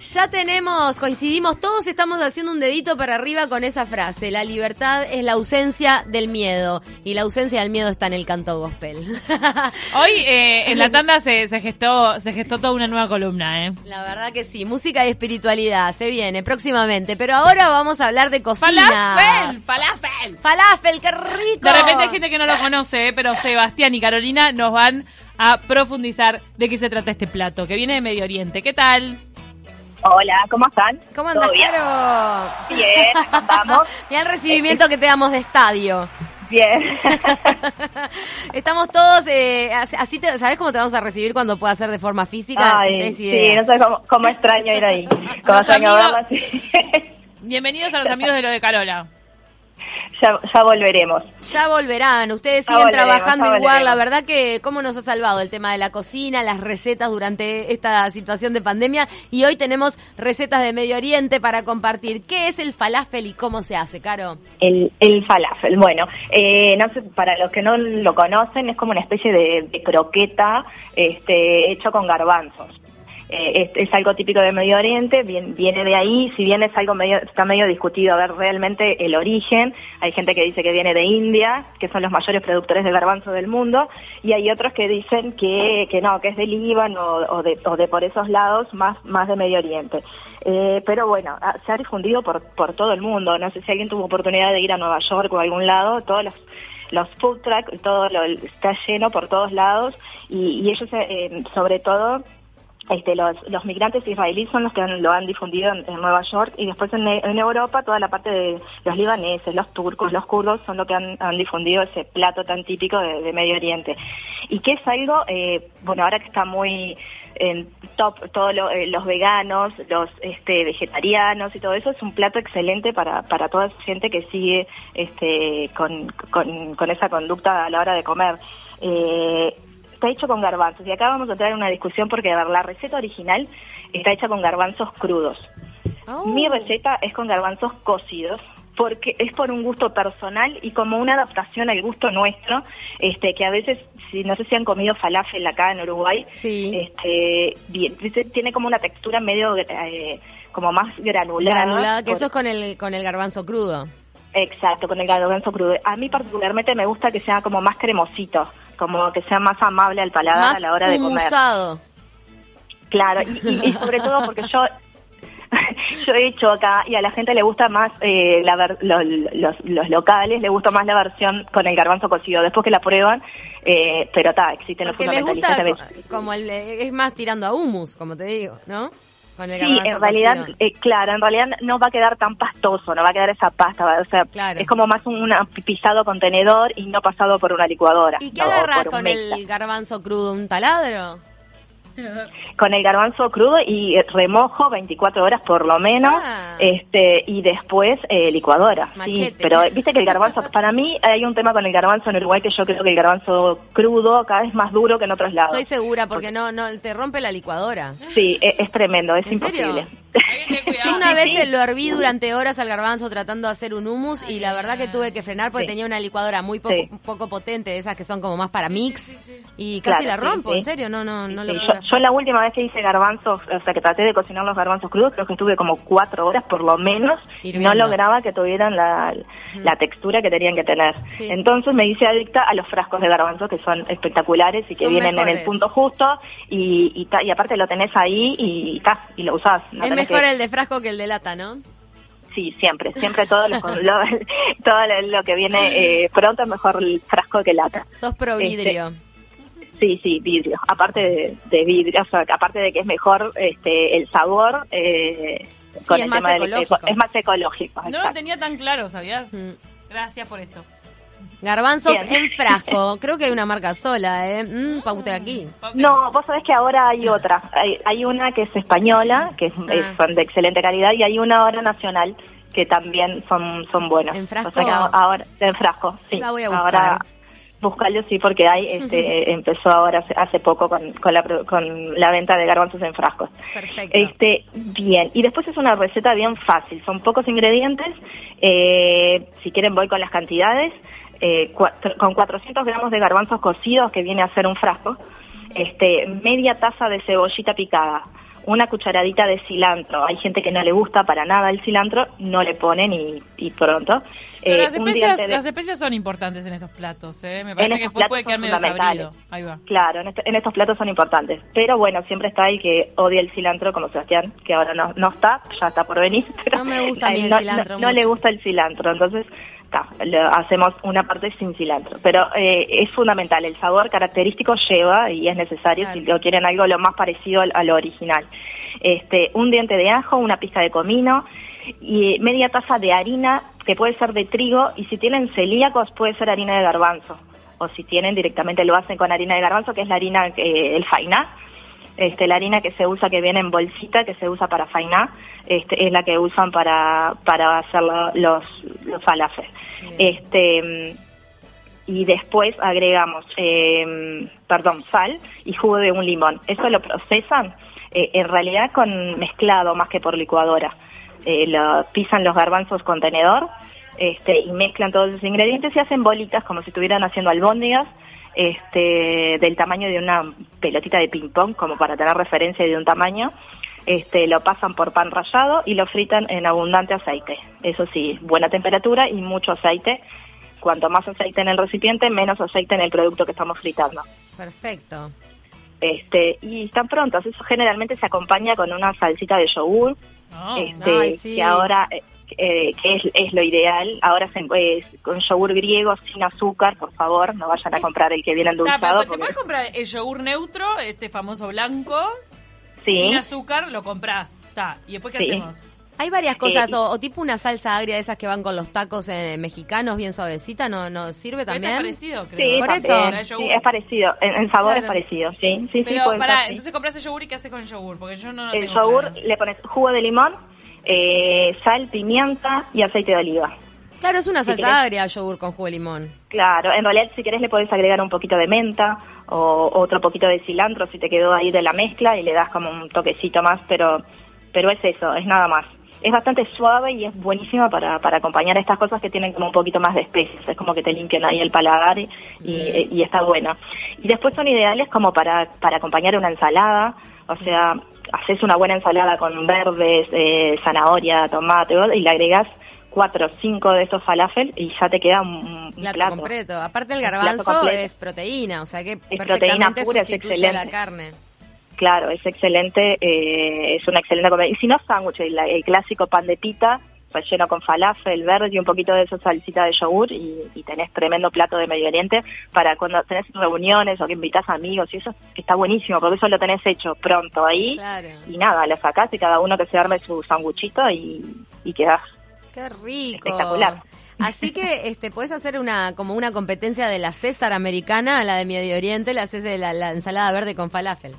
Ya tenemos, coincidimos, todos estamos haciendo un dedito para arriba con esa frase. La libertad es la ausencia del miedo. Y la ausencia del miedo está en el canto gospel. Hoy eh, en la tanda se, se, gestó se gestó toda una nueva columna, ¿eh? La verdad que sí, música y espiritualidad, se viene próximamente. Pero ahora vamos a hablar de cocina. ¡Falafel! ¡Falafel! ¡Falafel, qué rico! De repente hay gente que no lo conoce, ¿eh? pero Sebastián y Carolina nos van a profundizar de qué se trata este plato, que viene de Medio Oriente. ¿Qué tal? Hola, ¿cómo están? ¿Cómo andas, bien? Caro? Bien, vamos. Mira el recibimiento que te damos de estadio. Bien. Estamos todos, eh, así, te, ¿sabes cómo te vamos a recibir cuando pueda ser de forma física? Ay, sí, no sé cómo, cómo, extraño ir ahí. Cómo extraño amigos, Bienvenidos a los amigos de lo de Carola ya, ya volveremos. Ya volverán, ustedes siguen trabajando igual, la verdad que cómo nos ha salvado el tema de la cocina, las recetas durante esta situación de pandemia y hoy tenemos recetas de Medio Oriente para compartir. ¿Qué es el falafel y cómo se hace, Caro? El, el falafel, bueno, eh, no sé, para los que no lo conocen es como una especie de, de croqueta este, hecho con garbanzos. Eh, es, algo típico de Medio Oriente, viene de ahí, si bien es algo medio, está medio discutido a ver realmente el origen, hay gente que dice que viene de India, que son los mayores productores de garbanzo del mundo, y hay otros que dicen que, que no, que es del Líbano o, de, o de por esos lados, más, más de Medio Oriente. Eh, pero bueno, se ha difundido por, por todo el mundo, no sé si alguien tuvo oportunidad de ir a Nueva York o a algún lado, todos los los food trucks, todo lo, está lleno por todos lados y, y ellos eh, sobre todo este, los, migrantes israelíes son los que lo han difundido en, Nueva York y después en, Europa toda la parte de los libaneses, los turcos, los kurdos son los que han, difundido ese plato tan típico de, Medio Oriente. Y que es algo, eh, bueno, ahora que está muy top todos eh, los veganos, los este, vegetarianos y todo eso, es un plato excelente para, para toda esa gente que sigue este, con, con, con esa conducta a la hora de comer. Eh, está hecho con garbanzos. Y acá vamos a entrar en una discusión porque, la receta original está hecha con garbanzos crudos. Oh. Mi receta es con garbanzos cocidos porque es por un gusto personal y como una adaptación al gusto nuestro, este que a veces, si no sé si han comido falafel acá en Uruguay, este, tiene como una textura medio eh, como más granulada. Granulada, que eso es con el con el garbanzo crudo. Exacto, con el garbanzo crudo. A mí particularmente me gusta que sea como más cremosito como que sea más amable al paladar a la hora de comer. Claro, y, sobre todo porque yo yo he hecho acá y a la gente le gusta más eh, la los, los, locales, le gusta más la versión con el garbanzo cocido. Después que la prueban, eh, pero está, existen los fundamentalistas. gusta como el, es más tirando a humus, como te digo, ¿no? Sí, en realidad, eh, claro, en realidad no va a quedar tan pastoso, no va a quedar esa pasta, o sea, es como más un pisado contenedor y no pasado por una licuadora. ¿Y qué agarras con el garbanzo crudo? ¿Un taladro? Con el garbanzo crudo y remojo 24 horas por lo menos, ah. este y después eh, licuadora. Sí, pero viste que el garbanzo, para mí hay un tema con el garbanzo en Uruguay que yo creo que el garbanzo crudo cada vez más duro que en otros lados. Estoy segura porque, no no te rompe la licuadora. Sí, e, es, tremendo, es imposible. Yo vez lo herví durante horas al garbanzo tratando de hacer un hummus y la verdad que tuve que frenar porque tenía una licuadora muy poco, poco potente, de esas que son como más para mix y casi la rompo, en serio, no no no lo yo, yo, la última vez que hice garbanzos, o sea que traté de cocinar los garbanzos crudos, creo que estuve como cuatro horas por lo menos y no lograba que tuvieran la, la textura que tenían que tener. Entonces me hice adicta a los frascos de garbanzos que son espectaculares y que vienen en el punto justo y, y, aparte lo tenés ahí y, y, lo usás. No mejor el de frasco que el de lata, ¿no? Sí, siempre, siempre todo lo, todo lo que viene eh, pronto es mejor el frasco que lata. Sos pro este, vidrio. sí, sí, vidrio. Aparte de, vidrio, o sea, aparte de que es mejor este, el sabor, eh, con el tema del, es más ecológico. No lo tenía tan claro, ¿sabías? Mm. Gracias por esto. Garbanzos en frasco. Creo que hay una marca sola, ¿eh? Mm, paute aquí. No, vos sabés que ahora hay otra. Hay, una que es española, que es, ah. son de excelente calidad, y hay una ahora nacional que también son son buenas. ¿En frasco? ahora, en frasco, sí. La voy a buscar. Ahora, buscarlo sí, porque hay, este, empezó ahora hace, poco con, con, la, con la venta de garbanzos en frascos. Perfecto. Este, bien, y después es una receta bien fácil, son pocos ingredientes, eh, si quieren voy con las cantidades, eh, con 400 gramos de garbanzos cocidos, que viene a ser un frasco, este, media taza de cebollita picada, una cucharadita de cilantro. Hay gente que no le gusta para nada el cilantro, no le ponen y, pronto. Eh, las, especias, son importantes en esos platos, ¿eh? Me parece que después puede quedar medio desabrido. Ahí va. Claro, en, en, estos platos son importantes. Pero bueno, siempre está ahí que odia el cilantro, como Sebastián, que ahora no, no está, ya está por venir. Pero no me gusta a mí el cilantro. no le gusta el cilantro, entonces hacemos una parte sin cilantro. Pero eh, es fundamental, el sabor característico lleva y es necesario si lo quieren algo lo más parecido a lo original. Este, un diente de ajo, una pizca de comino y media taza de harina que puede ser de trigo y si tienen celíacos puede ser harina de garbanzo. O si tienen directamente lo hacen con harina de garbanzo que es la harina, eh, el fainá. Este, la harina que se usa, que viene en bolsita, que se usa para fainá, este, es la que usan para, para hacer los, los falafel. Este, y después agregamos, eh, perdón, sal y jugo de un limón. Eso lo procesan eh, en realidad con mezclado más que por licuadora. Eh, lo, pisan los garbanzos con tenedor este, y mezclan todos los ingredientes y hacen bolitas como si estuvieran haciendo albóndigas este, del tamaño de una pelotita de ping-pong, como para tener referencia de un tamaño. Este, lo pasan por pan rallado y lo fritan en abundante aceite. Eso sí, buena temperatura y mucho aceite. Cuanto más aceite en el recipiente, menos aceite en el producto que estamos fritando. Perfecto. Este, y están prontos. Eso generalmente se acompaña con una salsita de yogur. Oh. este, que ahora eh, eh, que es, es, lo ideal. Ahora se, eh, con yogur griego sin azúcar, por favor, no vayan a comprar el que viene endulzado. ¿Te puedes comprar el yogur neutro, este famoso blanco? Sin azúcar, lo compras. Está. ¿Y después qué hacemos? Hay varias cosas, eh, o, tipo una salsa agria de esas que van con los tacos mexicanos, bien suavecita, ¿no, no sirve también? Es parecido, creo. Sí, Por eso. Sí, es parecido, en, sabor es parecido, sí. sí Pero para, entonces compras el yogur y ¿qué haces con el yogur? Porque yo no, El yogur le pones jugo de limón, eh, sal, pimienta y aceite de oliva. Claro, es una salsa agria yogur con jugo de limón. Claro, en realidad si querés le podés agregar un poquito de menta o otro poquito de cilantro si te quedó ahí de la mezcla y le das como un toquecito más, pero pero es eso, es nada más. Es bastante suave y es buenísima para, para acompañar estas cosas que tienen como un poquito más de especies, es como que te limpian ahí el paladar y, y, está bueno. Y después son ideales como para, para acompañar una ensalada, o sea, haces una buena ensalada con verdes, eh, zanahoria, tomate y le agregas cuatro o cinco de estos falafel y ya te queda un, plato, completo. Aparte el garbanzo es proteína, o sea que es proteína pura, es excelente. la carne. Claro, es excelente, eh, es una excelente comida. Y si no, sándwich, el, el, clásico pan de pita, lleno con falafel verde y un poquito de esa salsita de yogur y, tenés tremendo plato de Medio Oriente para cuando tenés reuniones o que invitas amigos y eso está buenísimo porque eso lo tenés hecho pronto ahí y nada, lo sacás y cada uno que se arme su sanguchito y, y quedás Qué rico. Espectacular. Así que este puedes hacer una como una competencia de la César americana a la de Medio Oriente, la haces de la ensalada verde con falafel.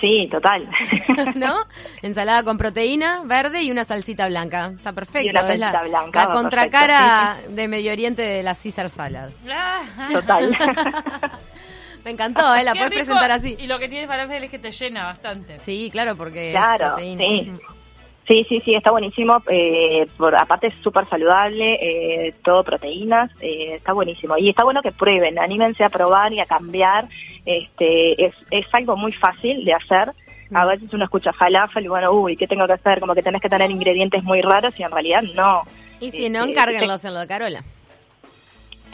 Sí, total. ¿No? Ensalada con proteína verde y una salsita blanca. Está perfecto. Y una salsita blanca. La contracara de Medio Oriente de la Caesar Salad. Total. Me encantó, ¿eh? La puedes presentar así. Y lo que tiene falafel es que te llena bastante. Sí, claro, porque claro, es proteína. Sí. Sí, sí, sí, está buenísimo. Eh, por, aparte es súper saludable, eh, todo proteínas, eh, está buenísimo. Y está bueno que prueben, anímense a probar y a cambiar. Este, es, es algo muy fácil de hacer. A mm. veces uno escucha falafel y bueno, uy, ¿qué tengo que hacer? Como que tenés que tener ingredientes muy raros y en realidad no. Y si no, este, encárguenlos en lo de Carola.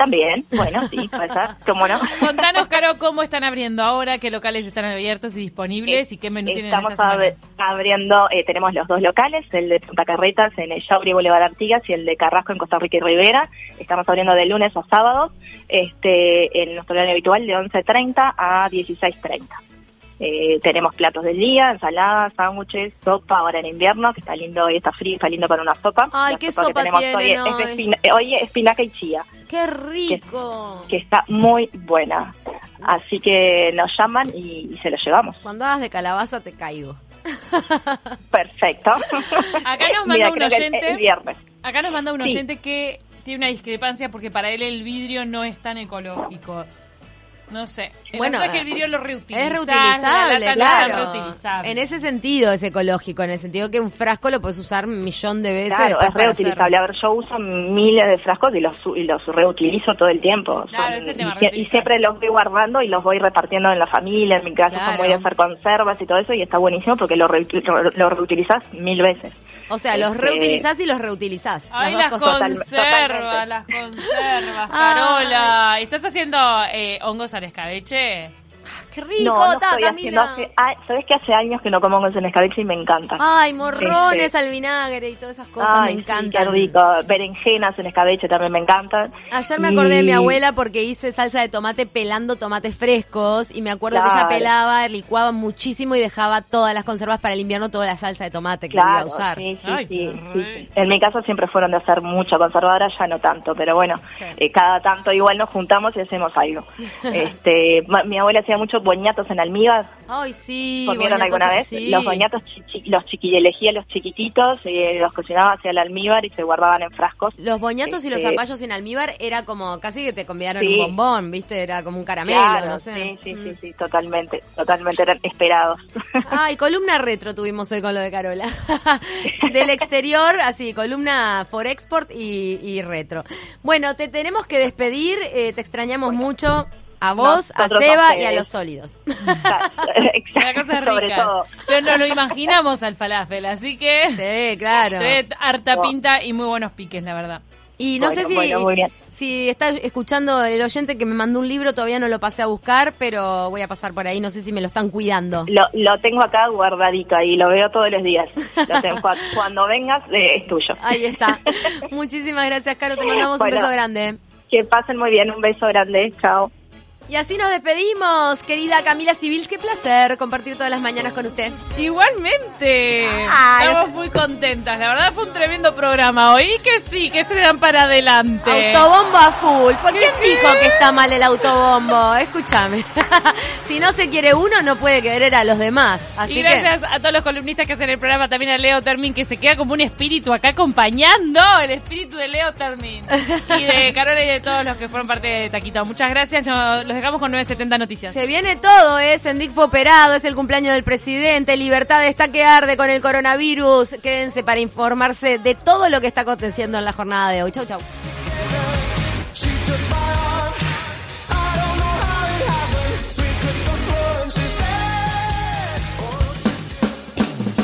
También, bueno, sí, ser, cómo no. Contanos, Caro, cómo están abriendo ahora, qué locales están abiertos y disponibles y qué menú tienen Estamos esta semana. abriendo, eh, tenemos los dos locales, el de Punta Carretas en el Yauri Boulevard Artigas y el de Carrasco en Costa Rica y Rivera. Estamos abriendo de lunes a sábados, este, en nuestro horario habitual de 11.30 a 16.30. Eh, tenemos platos del día, ensaladas, sándwiches, sopa ahora en invierno, que está lindo, hoy está frío, está lindo para una sopa. Ay, qué sopa, tienen hoy, hoy? es espinaca y chía. ¡Qué rico! Que, está muy buena. Así que nos llaman y, se lo llevamos. Cuando hagas de calabaza te caigo. Perfecto. Acá nos manda un oyente. Acá nos manda un oyente que tiene una discrepancia porque para él el vidrio no es tan ecológico. No sé. bueno, es que el vidrio lo reutilizas. Es reutilizable, claro. reutilizable. En ese sentido es ecológico, en el sentido que un frasco lo puedes usar un millón de veces. Claro, es reutilizable. A ver, yo uso miles de frascos y los, y los reutilizo todo el tiempo. Claro, ese tema y, siempre los voy guardando y los voy repartiendo en la familia. En mi casa claro. voy a hacer conservas y todo eso y está buenísimo porque lo, lo reutilizas mil veces. O sea, los este, reutilizás y los reutilizás. Ay, las, conservas, las conservas, Carola. ¿Estás haciendo eh, hongos al escabeche? ¡Qué rico! No, no Sabes que hace años que no como en escabeche y me encanta. Ay, morrones este, al vinagre y todas esas cosas me encantan. qué rico. Berenjenas en escabeche también me encantan. Ayer me acordé de mi abuela porque hice salsa de tomate pelando tomates frescos y me acuerdo que ella pelaba, licuaba muchísimo y dejaba todas las conservas para el invierno, toda la salsa de tomate que iba a usar. Sí, sí, sí, En mi caso siempre fueron de hacer mucha conservadora, ya no tanto, pero bueno, eh, cada tanto igual nos juntamos y hacemos algo. este, mi abuela hacía mucho boñatos en almíbar. Ay, sí. ¿Comieron alguna vez? Los boñatos, los chiqui, elegía los chiquititos, y los cocinaba hacia el almíbar y se guardaban en frascos. Los boñatos y los este, zapallos en almíbar era como casi que te convidaron un bombón, ¿viste? Era como un caramelo, no sé. Sí, sí, sí, mm. sí, totalmente, totalmente eran esperados. Ay, columna retro tuvimos hoy con lo de Carola. Del exterior, así, columna for export y, retro. Bueno, te tenemos que despedir, eh, te extrañamos mucho a vos, a Seba y a los sólidos. Exacto, sobre todo. Pero no lo imaginamos al falafel, así que... Sí, claro. harta pinta y muy buenos piques, la verdad. Y no sé si, si está escuchando el oyente que me mandó un libro, todavía no lo pasé a buscar, pero voy a pasar por ahí, no sé si me lo están cuidando. Lo, lo tengo acá guardadito y lo veo todos los días. cuando vengas, eh, es tuyo. Ahí está. Muchísimas gracias, Caro, te mandamos un beso grande. Que pasen muy bien, un beso grande, chao. Y así nos despedimos, querida Camila Civil. Qué placer compartir todas las mañanas con usted. Igualmente. Estamos muy contentas. La verdad fue un tremendo programa. Oí que sí, que se dan para adelante. Autobombo a full. ¿Por quién dijo que está mal el autobombo? Escúchame. si no se quiere uno, no puede querer a los demás. Así y gracias a todos los columnistas que hacen el programa, también a Leo Termin, que se queda como un espíritu acá acompañando el espíritu de Leo Termin. y de Carola y de todos los que fueron parte de Taquito. Muchas gracias. los dejamos con 970 Noticias. Se viene todo, ¿eh? Sendic fue operado, es el cumpleaños del presidente, Libertad está que arde con el coronavirus. Quédense para informarse de todo lo que está aconteciendo en la jornada de hoy. Chau, chau.